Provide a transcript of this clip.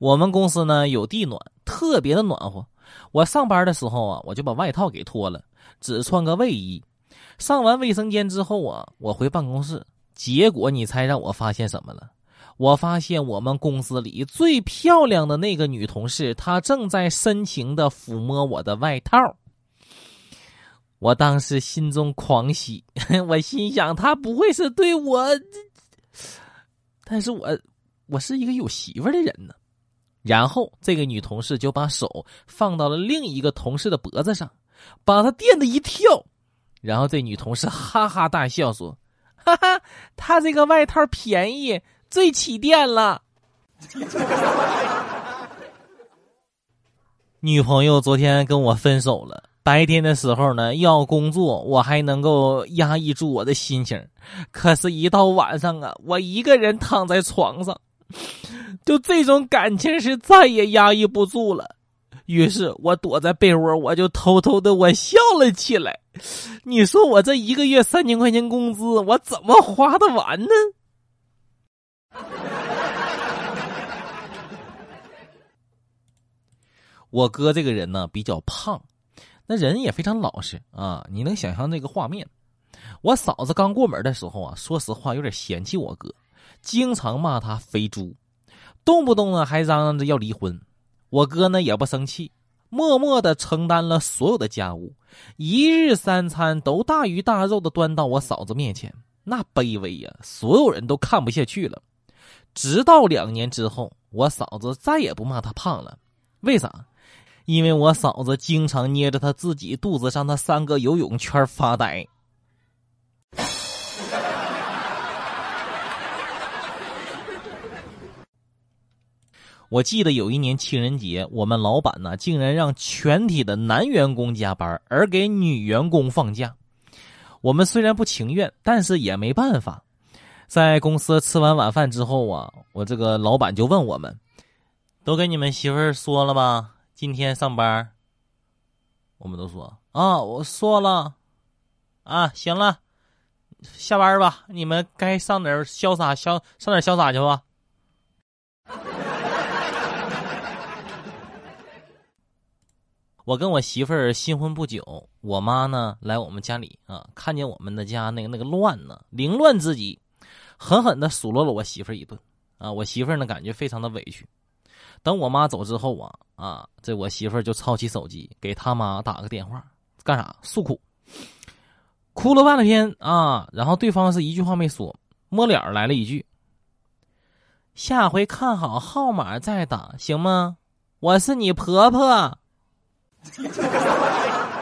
我们公司呢有地暖，特别的暖和。我上班的时候啊，我就把外套给脱了，只穿个卫衣。上完卫生间之后啊，我回办公室，结果你猜让我发现什么了？我发现我们公司里最漂亮的那个女同事，她正在深情的抚摸我的外套。我当时心中狂喜，我心想她不会是对我，但是我我是一个有媳妇的人呢。然后，这个女同事就把手放到了另一个同事的脖子上，把他电的一跳。然后，这女同事哈哈大笑说：“哈哈，他这个外套便宜，最起电了。”女朋友昨天跟我分手了。白天的时候呢，要工作，我还能够压抑住我的心情；可是，一到晚上啊，我一个人躺在床上。就这种感情是再也压抑不住了，于是我躲在被窝，我就偷偷的我笑了起来。你说我这一个月三千块钱工资，我怎么花得完呢？我哥这个人呢比较胖，那人也非常老实啊。你能想象那个画面？我嫂子刚过门的时候啊，说实话有点嫌弃我哥，经常骂他肥猪。动不动呢还嚷嚷着要离婚，我哥呢也不生气，默默的承担了所有的家务，一日三餐都大鱼大肉的端到我嫂子面前，那卑微呀，所有人都看不下去了。直到两年之后，我嫂子再也不骂他胖了，为啥？因为我嫂子经常捏着他自己肚子上的三个游泳圈发呆。我记得有一年情人节，我们老板呢竟然让全体的男员工加班，而给女员工放假。我们虽然不情愿，但是也没办法。在公司吃完晚饭之后啊，我这个老板就问我们：“都跟你们媳妇说了吧？今天上班？”我们都说：“啊，我说了。”啊，行了，下班吧，你们该上点潇洒潇上点潇洒去吧。我跟我媳妇儿新婚不久，我妈呢来我们家里啊，看见我们的家那个那个乱呢，凌乱之极，狠狠的数落了我媳妇儿一顿啊。我媳妇儿呢感觉非常的委屈。等我妈走之后啊啊，这我媳妇儿就抄起手机给他妈打个电话，干啥诉苦，哭了半天啊，然后对方是一句话没说，摸脸来了一句：“下回看好号码再打，行吗？我是你婆婆。”哈哈哈哈哈哈。